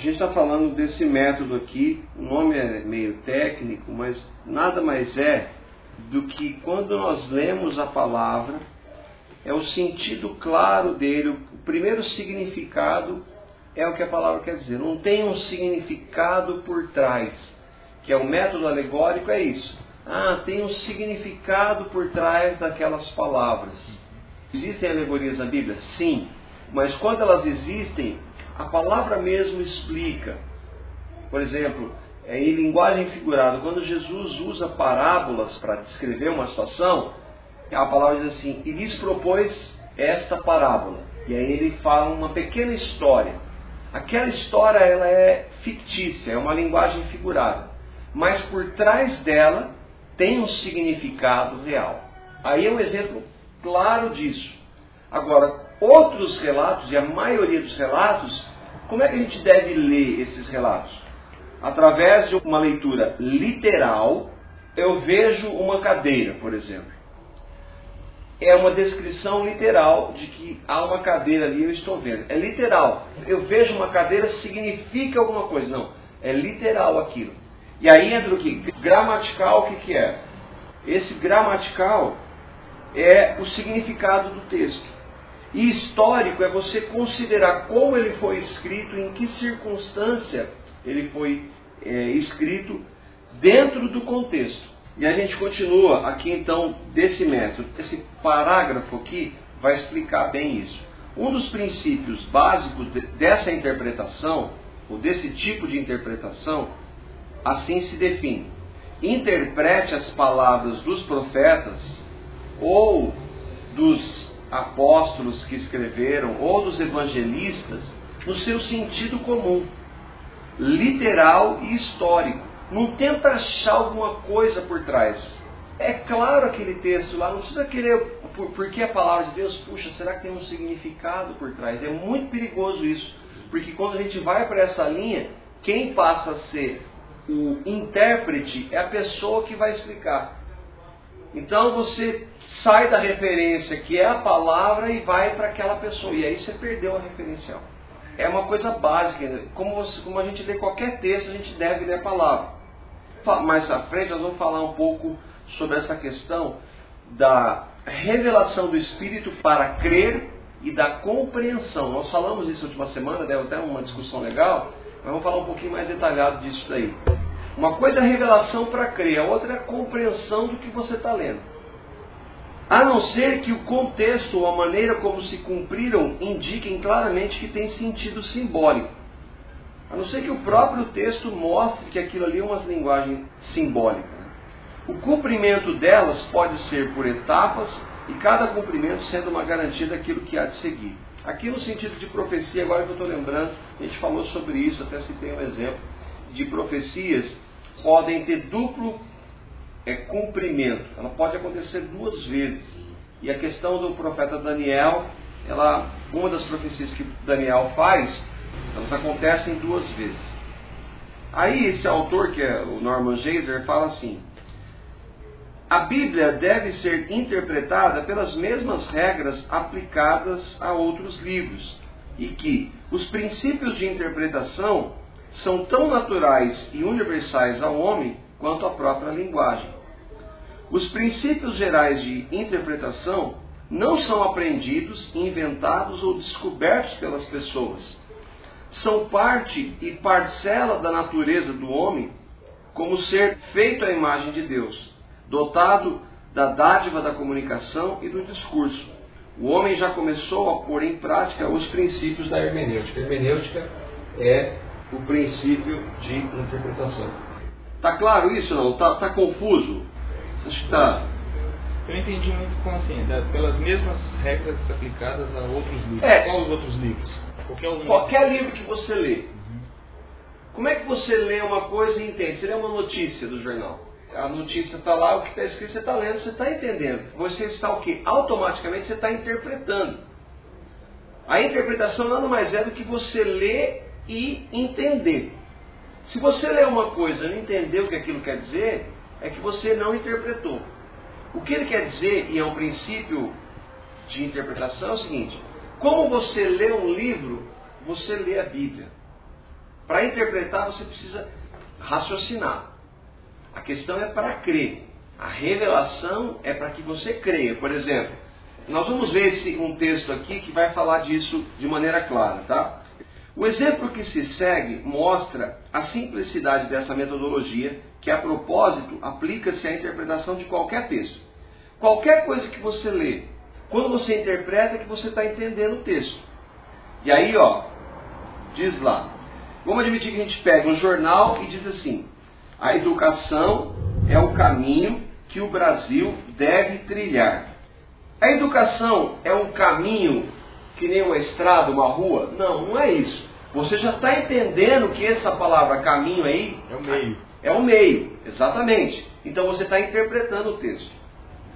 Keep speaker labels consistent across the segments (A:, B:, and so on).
A: A gente está falando desse método aqui, o nome é meio técnico, mas nada mais é do que quando nós lemos a palavra, é o sentido claro dele, o primeiro significado é o que a palavra quer dizer. Não tem um significado por trás, que é o método alegórico, é isso. Ah, tem um significado por trás daquelas palavras. Existem alegorias na Bíblia? Sim. Mas quando elas existem, a palavra mesmo explica. Por exemplo, é, em linguagem figurada, quando Jesus usa parábolas para descrever uma situação, a palavra diz assim: e lhes propôs esta parábola. E aí ele fala uma pequena história. Aquela história ela é fictícia, é uma linguagem figurada, mas por trás dela tem um significado real. Aí é um exemplo claro disso. Agora, outros relatos, e a maioria dos relatos, como é que a gente deve ler esses relatos? Através de uma leitura literal, eu vejo uma cadeira, por exemplo. É uma descrição literal de que há uma cadeira ali, eu estou vendo. É literal. Eu vejo uma cadeira, significa alguma coisa. Não, é literal aquilo. E aí entra o que? Gramatical, o que, que é? Esse gramatical é o significado do texto. E histórico é você considerar como ele foi escrito, em que circunstância ele foi é, escrito dentro do contexto. E a gente continua aqui então desse método. Esse parágrafo aqui vai explicar bem isso. Um dos princípios básicos dessa interpretação, ou desse tipo de interpretação, assim se define. Interprete as palavras dos profetas ou dos apóstolos que escreveram ou dos evangelistas no seu sentido comum, literal e histórico. Não tenta achar alguma coisa por trás. É claro aquele texto lá, não precisa querer, porque a palavra de Deus, puxa, será que tem um significado por trás? É muito perigoso isso, porque quando a gente vai para essa linha, quem passa a ser o intérprete é a pessoa que vai explicar. Então você sai da referência que é a palavra e vai para aquela pessoa. E aí você perdeu a referencial. É uma coisa básica. Né? Como, você, como a gente lê qualquer texto, a gente deve ler a palavra. Mais à frente nós vamos falar um pouco sobre essa questão da revelação do Espírito para crer e da compreensão. Nós falamos isso última semana, deu até uma discussão legal, mas vamos falar um pouquinho mais detalhado disso daí. Uma coisa é a revelação para crer, a outra é a compreensão do que você está lendo. A não ser que o contexto ou a maneira como se cumpriram indiquem claramente que tem sentido simbólico. A não ser que o próprio texto mostre que aquilo ali é uma linguagem simbólica. O cumprimento delas pode ser por etapas e cada cumprimento sendo uma garantia daquilo que há de seguir. Aqui no sentido de profecia, agora que eu estou lembrando, a gente falou sobre isso, até citei um exemplo de profecias podem ter duplo é, cumprimento. Ela pode acontecer duas vezes. E a questão do profeta Daniel, ela, uma das profecias que Daniel faz, elas acontecem duas vezes. Aí esse autor, que é o Norman Geiser, fala assim: a Bíblia deve ser interpretada pelas mesmas regras aplicadas a outros livros, e que os princípios de interpretação são tão naturais e universais ao homem quanto a própria linguagem. Os princípios gerais de interpretação não são aprendidos, inventados ou descobertos pelas pessoas. São parte e parcela da natureza do homem como ser feito à imagem de Deus, dotado da dádiva da comunicação e do discurso. O homem já começou a pôr em prática os princípios da hermenêutica. A hermenêutica é o princípio de interpretação. Está claro isso não? Está tá confuso? Acho que está.
B: Eu entendi muito como assim, pelas mesmas regras aplicadas a outros livros.
A: É.
B: Qual os outros livros? Qualquer.
A: Qualquer livro que você lê. Uhum. Como é que você lê uma coisa e entende? Você lê uma notícia do jornal. A notícia está lá, o que está escrito você está lendo, você está entendendo. Você está o quê? Automaticamente você está interpretando. A interpretação nada mais é do que você lê e entender. Se você lê uma coisa e não entendeu o que aquilo quer dizer, é que você não interpretou. O que ele quer dizer, e é um princípio de interpretação, é o seguinte: como você lê um livro, você lê a Bíblia. Para interpretar, você precisa raciocinar. A questão é para crer. A revelação é para que você creia. Por exemplo, nós vamos ver esse, um texto aqui que vai falar disso de maneira clara, tá? O exemplo que se segue mostra a simplicidade dessa metodologia, que a propósito aplica-se à interpretação de qualquer texto. Qualquer coisa que você lê, quando você interpreta, é que você está entendendo o texto. E aí, ó, diz lá. Vamos admitir que a gente pega um jornal e diz assim: a educação é o caminho que o Brasil deve trilhar. A educação é um caminho que nem uma estrada, uma rua? Não, não é isso. Você já está entendendo que essa palavra caminho aí
B: é o meio.
A: É o meio, exatamente. Então você está interpretando o texto.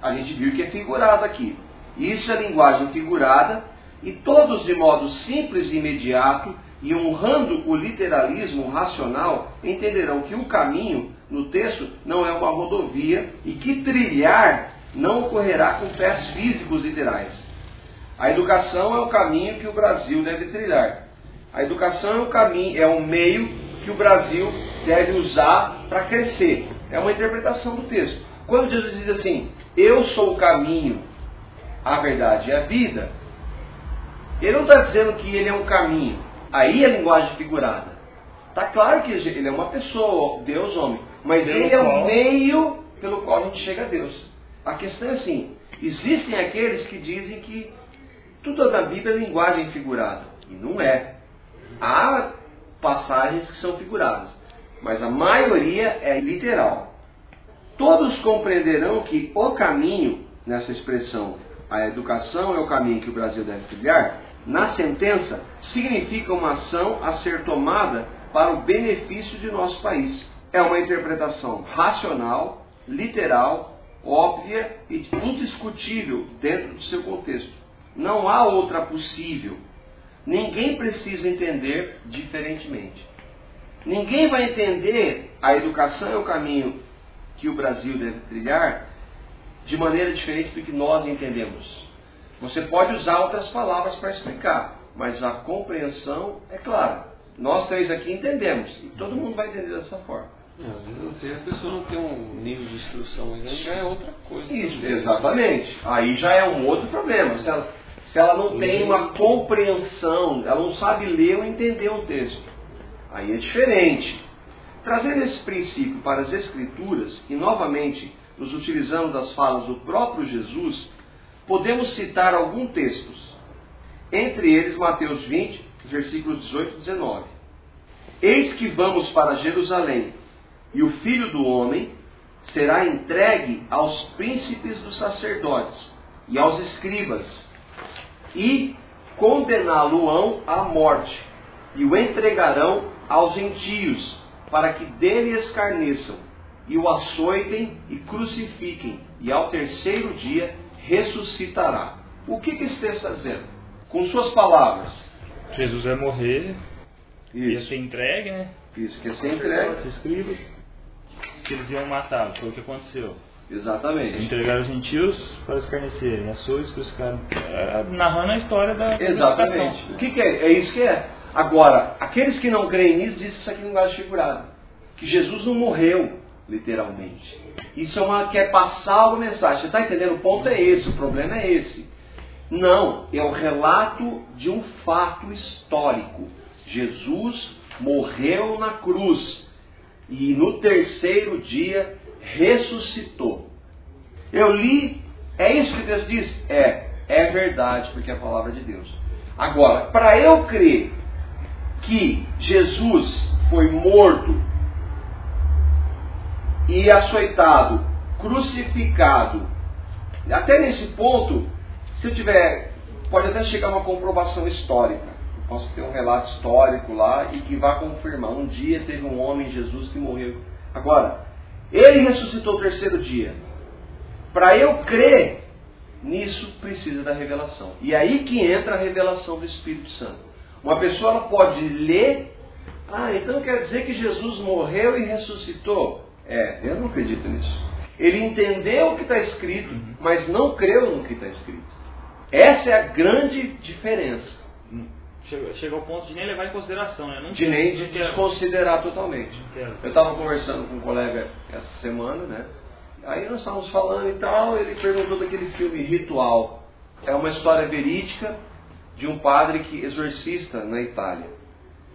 A: A gente viu que é figurado aqui. Isso é linguagem figurada e todos de modo simples e imediato e honrando o literalismo racional entenderão que o caminho no texto não é uma rodovia e que trilhar não ocorrerá com pés físicos literais. A educação é o caminho que o Brasil deve trilhar. A educação é o caminho, é o meio que o Brasil deve usar para crescer. É uma interpretação do texto. Quando Jesus diz assim, eu sou o caminho, a verdade e a vida, ele não está dizendo que ele é um caminho. Aí é linguagem figurada. Está claro que ele é uma pessoa, Deus homem. Mas ele é o meio pelo qual a gente chega a Deus. A questão é assim: existem aqueles que dizem que tudo da Bíblia é linguagem figurada. E não é. Há passagens que são figuradas, mas a maioria é literal. Todos compreenderão que o caminho, nessa expressão, a educação é o caminho que o Brasil deve trilhar, na sentença, significa uma ação a ser tomada para o benefício de nosso país. É uma interpretação racional, literal, óbvia e indiscutível dentro do seu contexto. Não há outra possível. Ninguém precisa entender diferentemente. Ninguém vai entender a educação é o caminho que o Brasil deve trilhar de maneira diferente do que nós entendemos. Você pode usar outras palavras para explicar, mas a compreensão é clara. Nós três aqui entendemos, e todo mundo vai entender dessa forma.
B: Às vezes a pessoa não tem um nível de instrução ainda, já é outra coisa.
A: Isso, exatamente. Aí já é um outro problema. Se ela, se ela não tem uma compreensão, ela não sabe ler ou entender um texto. Aí é diferente. Trazendo esse princípio para as Escrituras, e novamente nos utilizando das falas do próprio Jesus, podemos citar alguns textos. Entre eles, Mateus 20, versículos 18 e 19. Eis que vamos para Jerusalém, e o filho do homem será entregue aos príncipes dos sacerdotes e aos escribas, e condená-lo-ão à morte, e o entregarão aos gentios, para que dele escarneçam, e o açoitem e crucifiquem, e ao terceiro dia ressuscitará. O que, que esse texto está dizendo? Com suas palavras.
B: Jesus vai morrer,
A: Isso.
B: ia ser entregue, né?
A: Isso, que é ser entregue.
B: Escribas, que eles iam matar, foi o que aconteceu.
A: Exatamente.
B: Entregaram os gentios para escarnecerem, açoites crucificaram. É, narrando a história da
A: Exatamente. O que, que é? É isso que é. Agora, aqueles que não creem nisso dizem isso aqui no linguagem figurado. Que Jesus não morreu, literalmente. Isso é uma quer passar uma mensagem. Você está entendendo? O ponto é esse, o problema é esse. Não, é o relato de um fato histórico. Jesus morreu na cruz e no terceiro dia ressuscitou. Eu li, é isso que Deus diz? É, é verdade, porque é a palavra de Deus. Agora, para eu crer que Jesus foi morto e açoitado, crucificado, até nesse ponto, se eu tiver, pode até chegar uma comprovação histórica. Eu posso ter um relato histórico lá e que vá confirmar. Um dia teve um homem, Jesus, que morreu. Agora, ele ressuscitou o terceiro dia. Para eu crer nisso, precisa da revelação. E aí que entra a revelação do Espírito Santo. Uma pessoa ela pode ler, ah, então quer dizer que Jesus morreu e ressuscitou? É, eu não acredito nisso. Ele entendeu o que está escrito, mas não creu no que está escrito. Essa é a grande diferença.
B: Chega, chega ao ponto de nem levar em consideração, né? Não
A: de nem de desconsiderar totalmente. Eu estava conversando com um colega essa semana, né? Aí nós estávamos falando e tal, ele perguntou daquele filme Ritual. É uma história verídica de um padre que exorcista na Itália.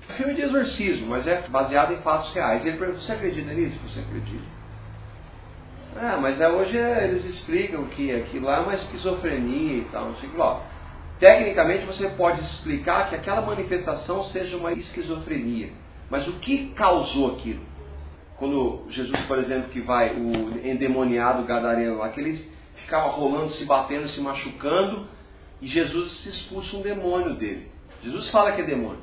A: É filme de exorcismo, mas é baseado em fatos reais. Ele perguntou, você acredita nisso? Você acredita? Ah, mas é, hoje é, eles explicam que aquilo lá é uma esquizofrenia e tal, não sei o que lá. Tecnicamente você pode explicar que aquela manifestação seja uma esquizofrenia. Mas o que causou aquilo? Quando Jesus, por exemplo, que vai, o endemoniado gadareno lá, que ele ficava rolando, se batendo, se machucando, e Jesus se expulsa um demônio dele. Jesus fala que é demônio.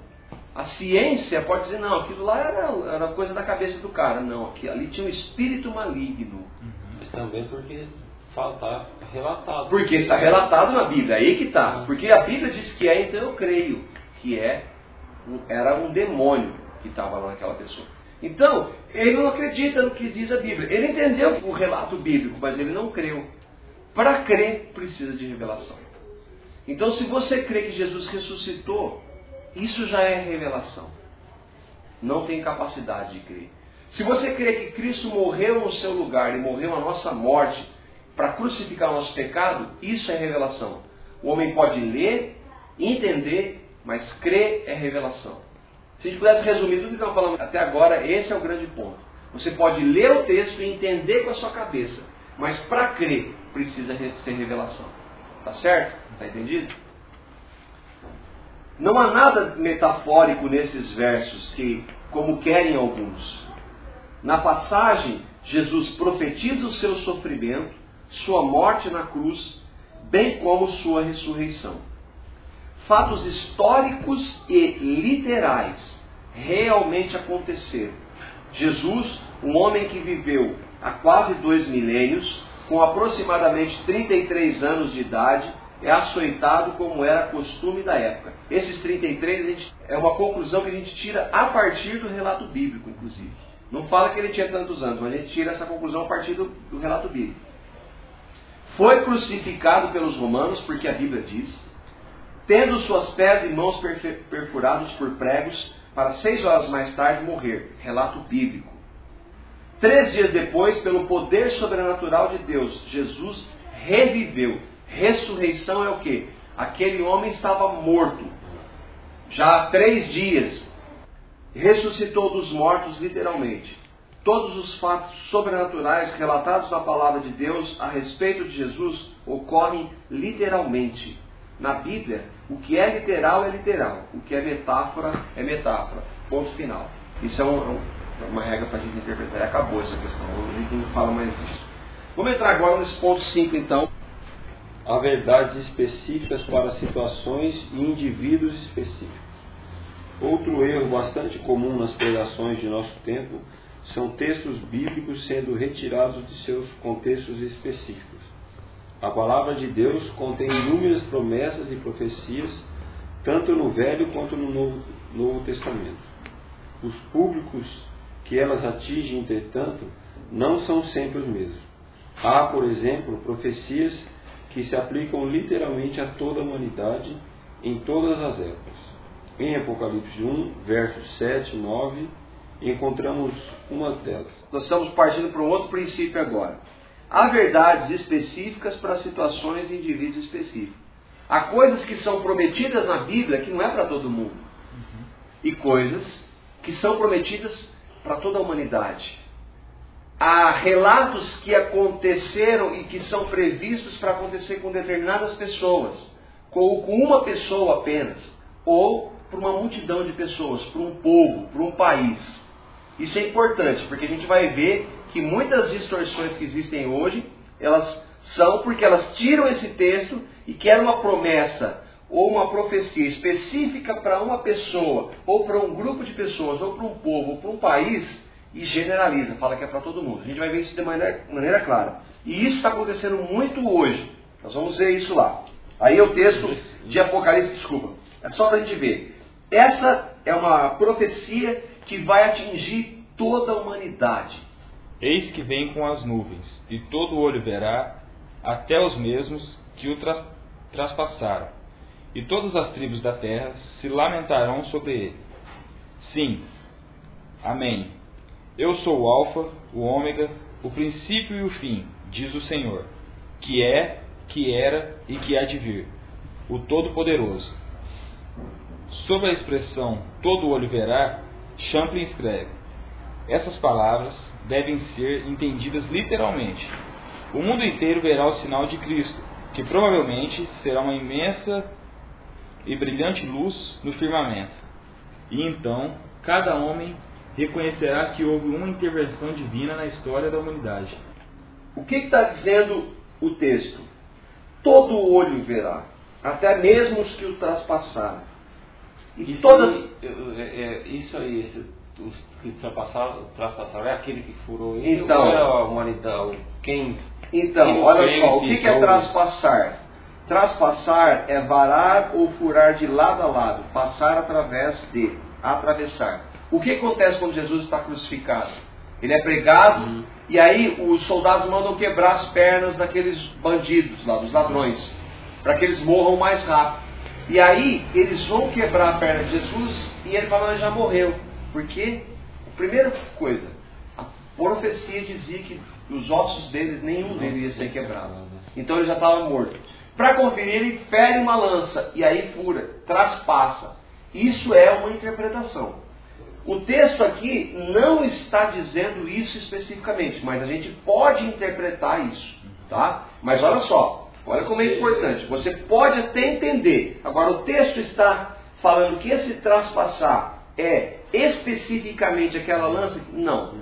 A: A ciência pode dizer, não, aquilo lá era, era coisa da cabeça do cara. Não, aqui, ali tinha um espírito maligno.
C: Mas também porque está relatado.
A: Porque está relatado na Bíblia, aí que está. Porque a Bíblia diz que é, então eu creio que é, era um demônio que estava lá naquela pessoa. Então, ele não acredita no que diz a Bíblia. Ele entendeu o relato bíblico, mas ele não creu. Para crer, precisa de revelação. Então, se você crê que Jesus ressuscitou, isso já é revelação. Não tem capacidade de crer. Se você crê que Cristo morreu no seu lugar e morreu a nossa morte para crucificar o nosso pecado, isso é revelação. O homem pode ler, entender, mas crer é revelação. Se a gente pudesse resumir tudo que nós falamos até agora, esse é o grande ponto. Você pode ler o texto e entender com a sua cabeça, mas para crer precisa ser revelação. Tá certo? Tá entendido? Não há nada metafórico nesses versos que, como querem alguns. Na passagem, Jesus profetiza o seu sofrimento, sua morte na cruz, bem como sua ressurreição. Fatos históricos e literais realmente aconteceram. Jesus, um homem que viveu há quase dois milênios, com aproximadamente 33 anos de idade, é açoitado como era costume da época. Esses 33 gente, é uma conclusão que a gente tira a partir do relato bíblico, inclusive. Não fala que ele tinha tantos anos, mas a gente tira essa conclusão a partir do, do relato bíblico. Foi crucificado pelos romanos, porque a Bíblia diz, tendo suas pés e mãos perfurados por pregos, para seis horas mais tarde morrer. Relato bíblico. Três dias depois, pelo poder sobrenatural de Deus, Jesus reviveu. Ressurreição é o que? Aquele homem estava morto. Já há três dias. Ressuscitou dos mortos, literalmente. Todos os fatos sobrenaturais relatados na palavra de Deus a respeito de Jesus ocorrem literalmente. Na Bíblia, o que é literal é literal, o que é metáfora é metáfora. Ponto final. Isso é um, uma regra para a gente interpretar. Acabou essa questão. A gente não fala mais isso. Vamos entrar agora nesse ponto 5, então.
C: Há verdades específicas para situações e indivíduos específicos. Outro erro bastante comum nas pregações de nosso tempo são textos bíblicos sendo retirados de seus contextos específicos. A palavra de Deus contém inúmeras promessas e profecias, tanto no Velho quanto no Novo, Novo Testamento. Os públicos que elas atingem, entretanto, não são sempre os mesmos. Há, por exemplo, profecias que se aplicam literalmente a toda a humanidade em todas as épocas. Em Apocalipse 1, versos 7 e 9, encontramos uma delas.
A: Nós estamos partindo para um outro princípio agora. Há verdades específicas para situações e indivíduos específicos. Há coisas que são prometidas na Bíblia que não é para todo mundo. Uhum. E coisas que são prometidas para toda a humanidade. Há relatos que aconteceram e que são previstos para acontecer com determinadas pessoas, ou com uma pessoa apenas, ou por uma multidão de pessoas, por um povo, por um país. Isso é importante, porque a gente vai ver que muitas distorções que existem hoje, elas são porque elas tiram esse texto e querem uma promessa ou uma profecia específica para uma pessoa, ou para um grupo de pessoas, ou para um povo, ou para um país, e generaliza, fala que é para todo mundo. A gente vai ver isso de maneira, maneira clara. E isso está acontecendo muito hoje. Nós vamos ver isso lá. Aí é o texto de Apocalipse, desculpa. É só para a gente ver. Essa é uma profecia que vai atingir toda a humanidade.
B: Eis que vem com as nuvens, e todo olho verá, até os mesmos que o tra traspassaram e todas as tribos da terra se lamentarão sobre ele. Sim. Amém. Eu sou o Alfa, o Ômega, o princípio e o fim, diz o Senhor, que é, que era e que há de vir, o Todo-Poderoso. Sobre a expressão todo olho verá, Champlin escreve: Essas palavras devem ser entendidas literalmente. O mundo inteiro verá o sinal de Cristo, que provavelmente será uma imensa e brilhante luz no firmamento. E então, cada homem reconhecerá que houve uma intervenção divina na história da humanidade.
A: O que está dizendo o texto? Todo olho verá, até mesmo os que o traspassaram.
C: E isso, todas... é, é, isso aí, esse, os que traspassaram, traspassaram, é aquele que furou ele
A: então,
C: ou é a humanidade? Quem?
A: Então, quem olha só, o que, que é traspassar? Traspassar é varar ou furar de lado a lado, passar através de, atravessar. O que acontece quando Jesus está crucificado? Ele é pregado uhum. e aí os soldados mandam quebrar as pernas daqueles bandidos lá, dos ladrões, para que eles morram mais rápido. E aí eles vão quebrar a perna de Jesus e ele fala, ele já morreu. Porque, primeira coisa, a profecia dizia que os ossos deles, nenhum deles ia ser quebrado. Então ele já estava morto. Para conferir, ele fere uma lança e aí fura, traspassa. Isso é uma interpretação. O texto aqui não está dizendo isso especificamente, mas a gente pode interpretar isso, tá? Mas olha só, olha como é importante. Você pode até entender. Agora o texto está falando que esse traspassar é especificamente aquela lança? Não.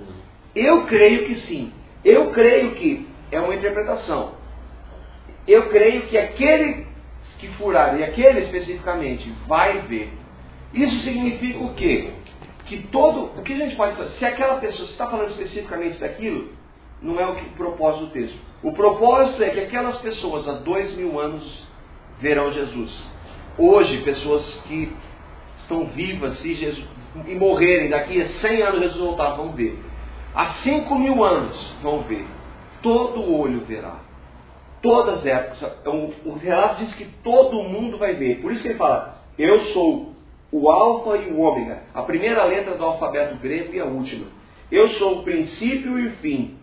A: Eu creio que sim. Eu creio que é uma interpretação eu creio que aquele que furar, e aquele especificamente, vai ver. Isso significa o quê? Que todo. O que a gente pode fazer? Se aquela pessoa está falando especificamente daquilo, não é o, que, o propósito do texto. O propósito é que aquelas pessoas há dois mil anos verão Jesus. Hoje, pessoas que estão vivas se Jesus, e morrerem, daqui a 100 anos Jesus voltar, vão ver. Há 5 mil anos vão ver. Todo olho verá todas as épocas. O, é o relato diz que todo mundo vai ver. Por isso que ele fala, eu sou o alfa e o ômega, a primeira letra do alfabeto grego e a última. Eu sou o princípio e o fim.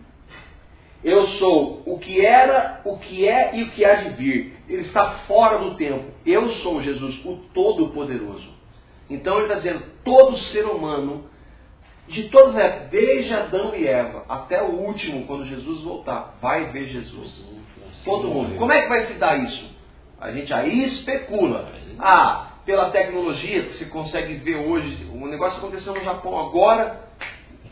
A: Eu sou o que era, o que é e o que há de vir. Ele está fora do tempo. Eu sou Jesus, o Todo-Poderoso. Então ele está dizendo, todo ser humano, de as épocas, desde Adão e Eva até o último, quando Jesus voltar, vai ver Jesus. Todo mundo. Como é que vai se dar isso? A gente aí especula. Ah, pela tecnologia que você consegue ver hoje, o negócio aconteceu no Japão agora,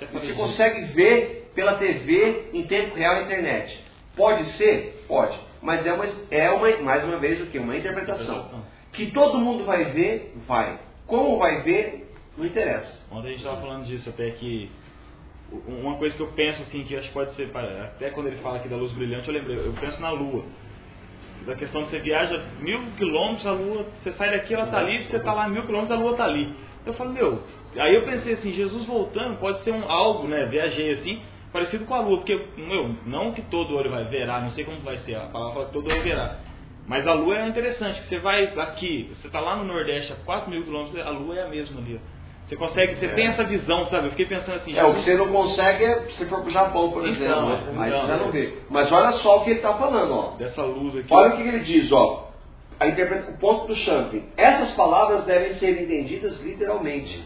A: você consegue ver pela TV em tempo real na internet. Pode ser? Pode. Mas é uma, é uma mais uma vez o que? Uma interpretação. Que todo mundo vai ver, vai. Como vai ver, não interessa.
B: Ontem a gente estava falando disso até que uma coisa que eu penso assim, que acho que pode ser, até quando ele fala aqui da luz brilhante, eu lembrei, eu penso na lua. Da questão de você viaja mil quilômetros, a lua, você sai daqui, ela está ali, você está lá mil quilômetros, a lua está ali. Eu falo, meu, aí eu pensei assim, Jesus voltando pode ser um algo, né, viajei assim, parecido com a lua, porque, meu, não que todo olho vai verá, não sei como vai ser, a palavra todo olho verá. Mas a lua é interessante, você vai aqui, você está lá no Nordeste a 4 mil quilômetros, a lua é a mesma ali. Você consegue, você é. tem essa visão, sabe? Eu fiquei pensando assim.
A: É, o que você não consegue é se for para o Japão, por então, exemplo. Então, Aí você não vê. Mas olha só o que ele está falando, ó.
B: Dessa luz aqui.
A: Olha o que ele diz, ó. A interpreta... O ponto do Champlin. Essas palavras devem ser entendidas literalmente.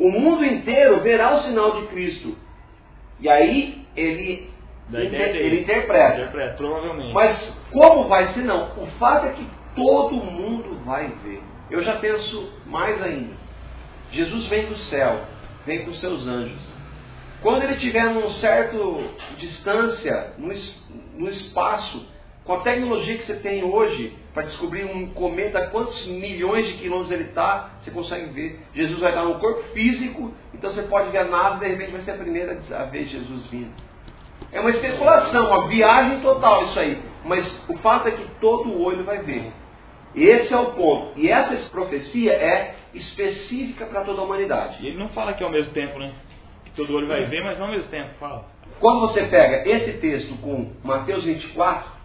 A: O mundo inteiro verá o sinal de Cristo. E aí ele, inter... ele interpreta.
B: Interpreta, provavelmente.
A: Mas como vai ser não? O fato é que todo mundo vai ver. Eu já penso mais ainda. Jesus vem do céu, vem com seus anjos. Quando ele estiver num certo distância, no, no espaço, com a tecnologia que você tem hoje, para descobrir um cometa, quantos milhões de quilômetros ele está, você consegue ver. Jesus vai estar no corpo físico, então você pode ver a e de repente vai ser a primeira a ver Jesus vindo. É uma especulação, uma viagem total isso aí. Mas o fato é que todo o olho vai ver. Esse é o ponto. E essa profecia é específica para toda a humanidade.
B: E ele não fala que é ao mesmo tempo, né? Que todo olho vai ver, mas não ao mesmo tempo. Fala.
A: Quando você pega esse texto com Mateus 24,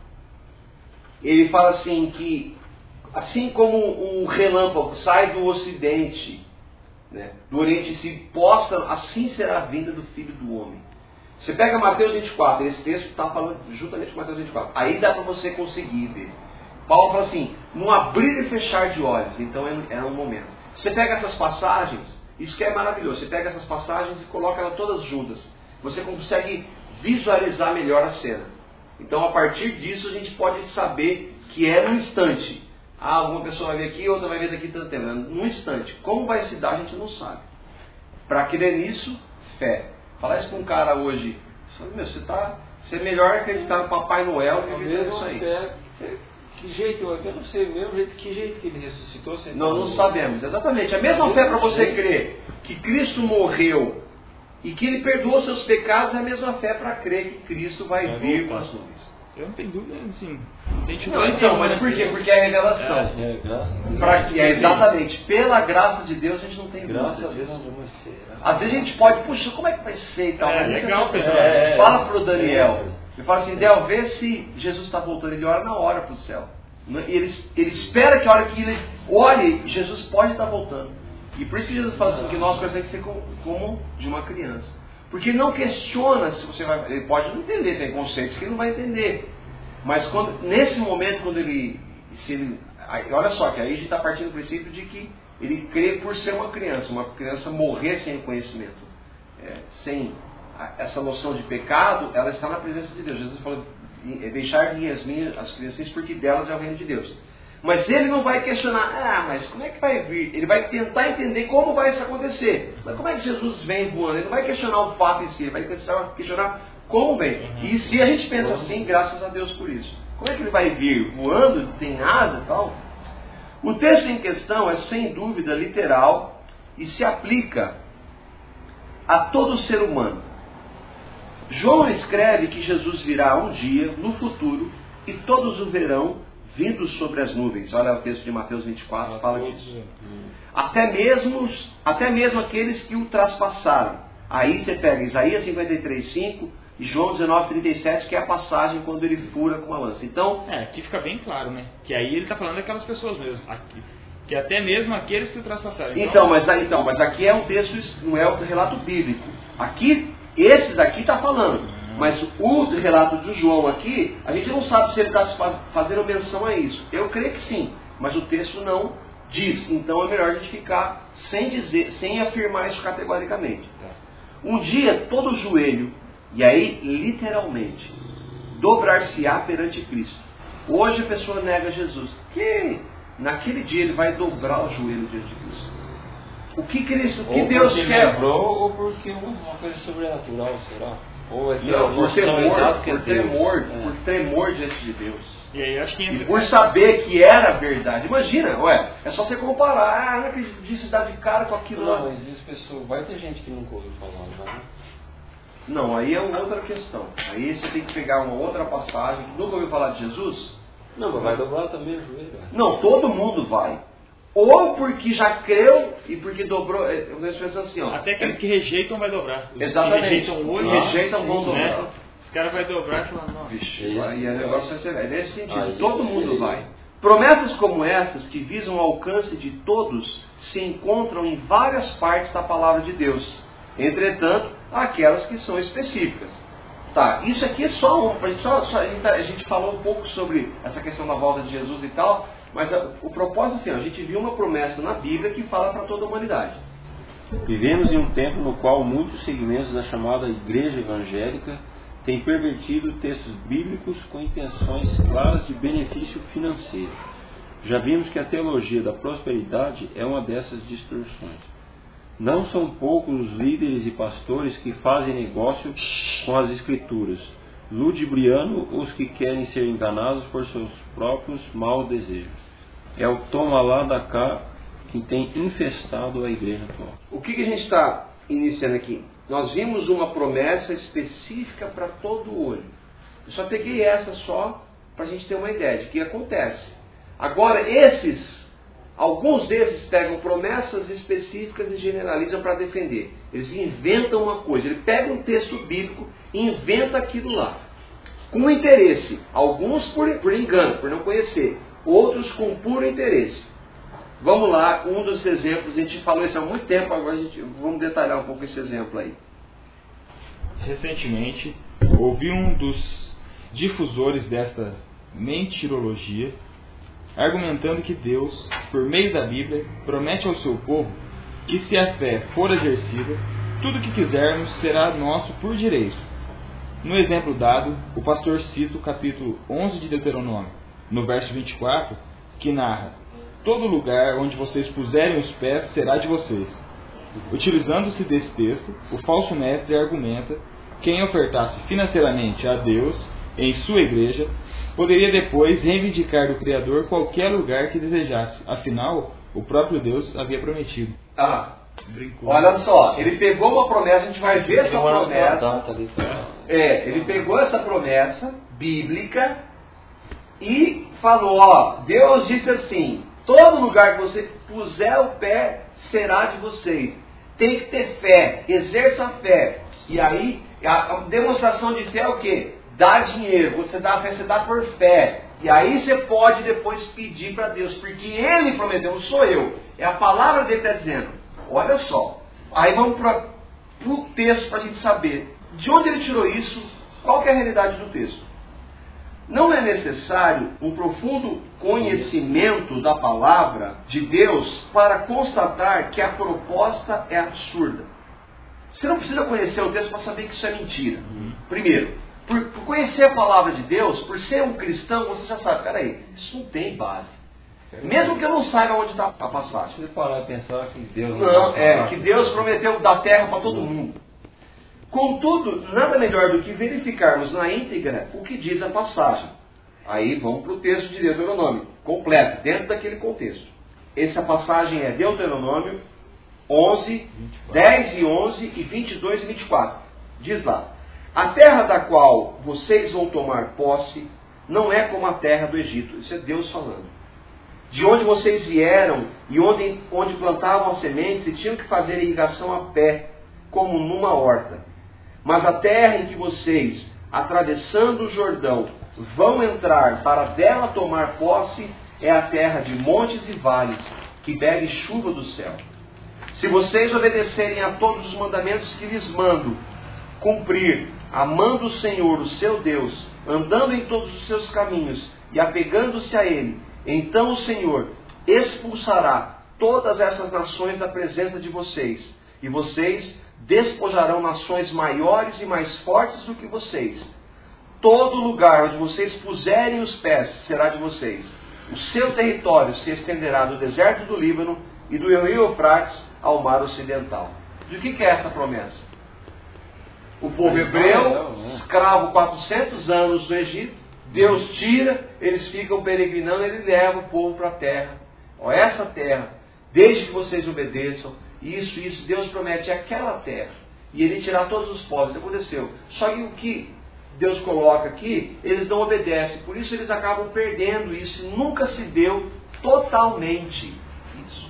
A: ele fala assim que assim como um relâmpago sai do ocidente, né, do oriente se posta, assim será a vinda do Filho do Homem. Você pega Mateus 24, esse texto está falando juntamente com Mateus 24. Aí dá para você conseguir ver. Paulo fala assim, no abrir e fechar de olhos. Então é, é um momento. Você pega essas passagens, isso que é maravilhoso. Você pega essas passagens e coloca elas todas juntas. Você consegue visualizar melhor a cena. Então a partir disso a gente pode saber que é no instante. Ah, uma pessoa vai vir aqui, outra vai vir daqui tanto tempo. Num instante. Como vai se dar, a gente não sabe. Para crer nisso, fé. Falar isso com um cara hoje, meu, você tá. Você é melhor acreditar no Papai Noel que viver isso aí.
C: Fé, que jeito, eu não sei mesmo jeito, que jeito que ele ressuscitou.
A: Nós não sabemos, exatamente. A mesma fé para você crer que Cristo morreu e que ele perdoou seus pecados é a mesma fé para crer que Cristo vai é vir com as nuvens.
B: Eu não tenho dúvida, sim.
A: Não, então, mas por quê? Porque é a revelação. É, é, graça, pra, é, exatamente. Pela graça de Deus a gente não tem
C: graça
A: dúvida.
C: A Deus não vai ser. Né?
A: Às vezes a gente pode, puxa, como é que vai ser e tal.
B: É, legal, pessoal.
A: É, fala pro Daniel. Ele fala assim, Del, vê se Jesus está voltando. Ele ora na hora para o céu. E ele, ele espera que a hora que ele olhe, Jesus pode estar voltando. E por isso que Jesus fala assim, que nós precisamos ser como, de uma criança. Porque ele não questiona se você vai. Ele pode não entender, tem conceitos que ele não vai entender. Mas quando, nesse momento, quando ele. Se ele olha só, que aí a gente está partindo do princípio de que ele crê por ser uma criança, uma criança morrer sem conhecimento, é, sem essa noção de pecado, ela está na presença de Deus. Jesus falou: deixar vir as minhas as crianças porque delas é o reino de Deus. Mas ele não vai questionar, ah, mas como é que vai vir? Ele vai tentar entender como vai isso acontecer. Mas como é que Jesus vem voando? Ele não vai questionar o fato em si, ele vai questionar como vem. E se a gente pensa assim, graças a Deus por isso. Como é que ele vai vir? Voando, tem asa e tal? O texto em questão é sem dúvida literal e se aplica a todo ser humano. João escreve que Jesus virá um dia, no futuro, e todos o verão vindo sobre as nuvens. Olha o texto de Mateus 24, fala disso. Até mesmo, até mesmo aqueles que o traspassaram. Aí você pega Isaías 53, 5 e João 19, 37, que é a passagem quando ele fura com uma lança. Então.
B: É, aqui fica bem claro, né? Que aí ele está falando daquelas pessoas mesmo. Aqui. Que até mesmo aqueles que o traspassaram.
A: Então, então, mas, então, mas aqui é um texto, não é o relato bíblico. Aqui, esse daqui está falando. Mas o relato de João aqui, a gente não sabe se ele está fazendo menção a isso. Eu creio que sim, mas o texto não diz. Então é melhor a gente ficar sem dizer, sem afirmar isso categoricamente. Um dia todo joelho, e aí literalmente, dobrar-se-á perante Cristo. Hoje a pessoa nega Jesus. Que naquele dia ele vai dobrar o joelho diante de Cristo. O que Cristo, o que
C: ou
A: Deus quer?
C: Lembrou, ou porque uma coisa sobrenatural, será?
A: Ou é não, por temor, por tremor, é. por tremor diante de Deus.
B: E aí acho que
A: e por saber que era verdade. Imagina, ué, é só você comparar, ah, não acredito disso, dá de cara com aquilo
C: não,
A: lá.
C: Mas isso, pessoa, vai ter gente que nunca ouviu falar, né?
A: Não, aí é uma outra questão. Aí você tem que pegar uma outra passagem, nunca ouviu falar de Jesus.
C: Não, mas vai dobrar também o joelho.
A: Não, todo mundo vai. Ou porque já creu e porque dobrou. É, eu vejo pensando assim, ó.
B: Até aqueles que rejeitam vai dobrar.
A: Os Exatamente.
B: Que rejeitam hoje,
A: rejeitam vão dobrar. Né?
B: Os caras vão dobrar e falar, não.
A: Vixe, aí o negócio vai ser. É nesse sentido. Aí, todo mundo vai. Promessas como essas, que visam o alcance de todos, se encontram em várias partes da palavra de Deus. Entretanto, aquelas que são específicas. Tá, isso aqui é só um. A gente, só, só, gente, a gente falou um pouco sobre essa questão da volta de Jesus e tal, mas a, o propósito assim, a gente viu uma promessa na Bíblia que fala para toda a humanidade.
C: Vivemos em um tempo no qual muitos segmentos da chamada igreja evangélica têm pervertido textos bíblicos com intenções claras de benefício financeiro. Já vimos que a teologia da prosperidade é uma dessas distorções. Não são poucos os líderes e pastores que fazem negócio com as escrituras, ludibriando os que querem ser enganados por seus próprios maus desejos é o toma lá da cá que tem infestado a igreja atual.
A: O que, que a gente está iniciando aqui? Nós vimos uma promessa específica para todo olho. Eu só peguei essa só para a gente ter uma ideia de que acontece. Agora, esses, alguns desses pegam promessas específicas e generalizam para defender. Eles inventam uma coisa. Ele pega um texto bíblico e inventa aquilo lá. Com interesse. Alguns por, por engano, por não conhecer outros com puro interesse. Vamos lá, um dos exemplos, a gente falou isso há muito tempo, agora a gente, vamos detalhar um pouco esse exemplo aí.
B: Recentemente, ouvi um dos difusores desta mentirologia argumentando que Deus, por meio da Bíblia, promete ao seu povo que se a fé for exercida, tudo que quisermos será nosso por direito. No exemplo dado, o pastor cita o capítulo 11 de Deuteronômio, no verso 24, que narra: Todo lugar onde vocês puserem os pés será de vocês. Utilizando-se desse texto, o falso mestre argumenta quem ofertasse financeiramente a Deus em sua igreja poderia depois reivindicar do Criador qualquer lugar que desejasse. Afinal, o próprio Deus havia prometido.
A: Ah, Brincou. olha só, ele pegou uma promessa, a gente vai ver essa promessa. É, ele pegou essa promessa bíblica e falou, ó, Deus disse assim, todo lugar que você puser o pé será de vocês. Tem que ter fé, exerça a fé. E aí, a demonstração de fé é o quê? dá dinheiro, você dá fé, você dá por fé. E aí você pode depois pedir para Deus, porque Ele prometeu, não sou eu. É a palavra dele que está dizendo. Olha só. Aí vamos para o texto para a gente saber de onde ele tirou isso, qual é a realidade do texto. Não é necessário um profundo conhecimento da palavra de Deus para constatar que a proposta é absurda. Você não precisa conhecer o texto para saber que isso é mentira. Uhum. Primeiro, por, por, conhecer a palavra de Deus, por ser um cristão, você já sabe, peraí, isso não tem base. Mesmo que eu não saiba onde está a passagem.
C: Você parar e pensar que Deus
A: não, não é que Deus prometeu dar terra para todo mundo. Contudo, nada melhor do que verificarmos na íntegra o que diz a passagem. Aí vamos para o texto de Deuteronômio, completo, dentro daquele contexto. Essa passagem é Deuteronômio 11, 10 e 11 e 22 e 24. Diz lá: a terra da qual vocês vão tomar posse não é como a terra do Egito. Isso é Deus falando. De onde vocês vieram e onde, onde plantavam as sementes e tinham que fazer irrigação a pé, como numa horta. Mas a terra em que vocês, atravessando o Jordão, vão entrar para dela tomar posse é a terra de montes e vales, que bebe chuva do céu. Se vocês obedecerem a todos os mandamentos que lhes mando, cumprir amando o Senhor, o seu Deus, andando em todos os seus caminhos e apegando-se a Ele, então o Senhor expulsará todas essas nações da presença de vocês, e vocês despojarão nações maiores e mais fortes do que vocês. Todo lugar onde vocês puserem os pés será de vocês. O seu território se estenderá do deserto do Líbano e do Rio Eufrates ao mar ocidental. De que, que é essa promessa? O povo hebreu, escravo 400 anos no Egito, Deus tira, eles ficam peregrinando, ele leva o povo para a terra. Ó, essa terra, desde que vocês obedeçam, isso, isso, Deus promete aquela terra. E ele tirar todos os povos. Aconteceu. Só que o que Deus coloca aqui, eles não obedecem. Por isso eles acabam perdendo isso. Nunca se deu totalmente isso.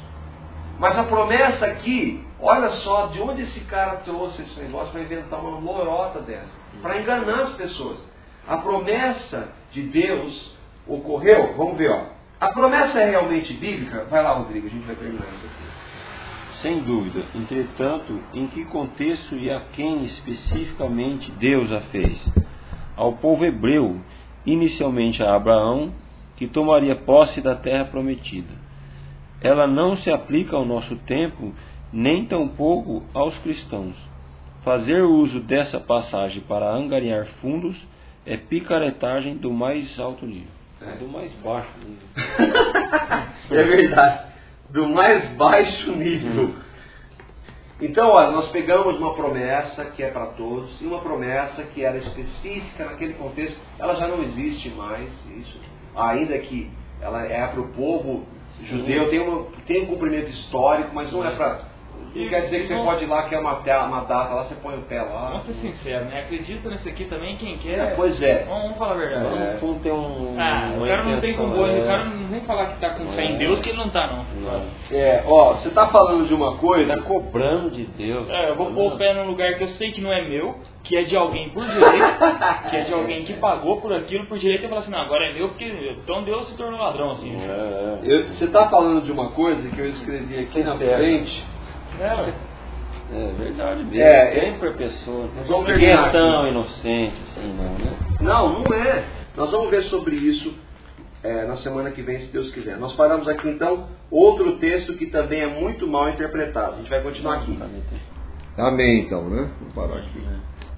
A: Mas a promessa aqui Olha só de onde esse cara trouxe esse negócio para inventar uma lorota dessa, para enganar as pessoas. A promessa de Deus ocorreu, vamos ver, ó. A promessa é realmente bíblica? Vai lá, Rodrigo, a gente vai terminar isso aqui.
C: Sem dúvida. Entretanto, em que contexto e a quem especificamente Deus a fez? Ao povo hebreu, inicialmente a Abraão, que tomaria posse da terra prometida. Ela não se aplica ao nosso tempo nem tampouco aos cristãos. Fazer uso dessa passagem para angariar fundos é picaretagem do mais alto nível.
A: É. Do mais baixo nível. é verdade. Do mais baixo nível. Hum. Então, olha, nós pegamos uma promessa que é para todos e uma promessa que era específica naquele contexto. Ela já não existe mais, isso. Ainda que ela é para o povo judeu, tem, uma, tem um cumprimento histórico, mas não é para Não quer dizer que você pode ir lá, que é uma, uma data lá, você põe o pé lá.
B: Vamos ser sinceros, né? Acredita nisso aqui também quem quer.
A: É, pois é.
B: Vamos, vamos falar a verdade.
C: No fundo tem um.
B: Ah, o cara não tem com
C: né?
B: o cara não vem falar que tá com fé em
C: É.
B: Deus que ele não tá, não.
C: Não.
A: É, ó, você tá falando de uma coisa.
C: Tá cobrando de Deus.
B: É, eu vou pôr o pé num lugar que eu sei que não é meu, que é de alguém por direito, que é de alguém que pagou por aquilo por direito e falar assim, não, agora é meu porque então Deus se tornou ladrão, assim.
C: É,
A: Eu- você tá falando de uma coisa que eu escrevi aqui na
C: Certo.
A: frente.
B: É,
C: é verdade mesmo.
A: É,
C: Sempre a pessoa.
A: Nós vamos
C: Ninguém
A: terminar
C: é tão inocente assim, não, né?
A: Não, não é. Nós vamos ver sobre isso é, na semana que vem, se Deus quiser. Nós paramos aqui então outro texto que também é muito mal interpretado. A gente vai continuar aqui. Amém, então, né? Vamos parar aqui.
C: É.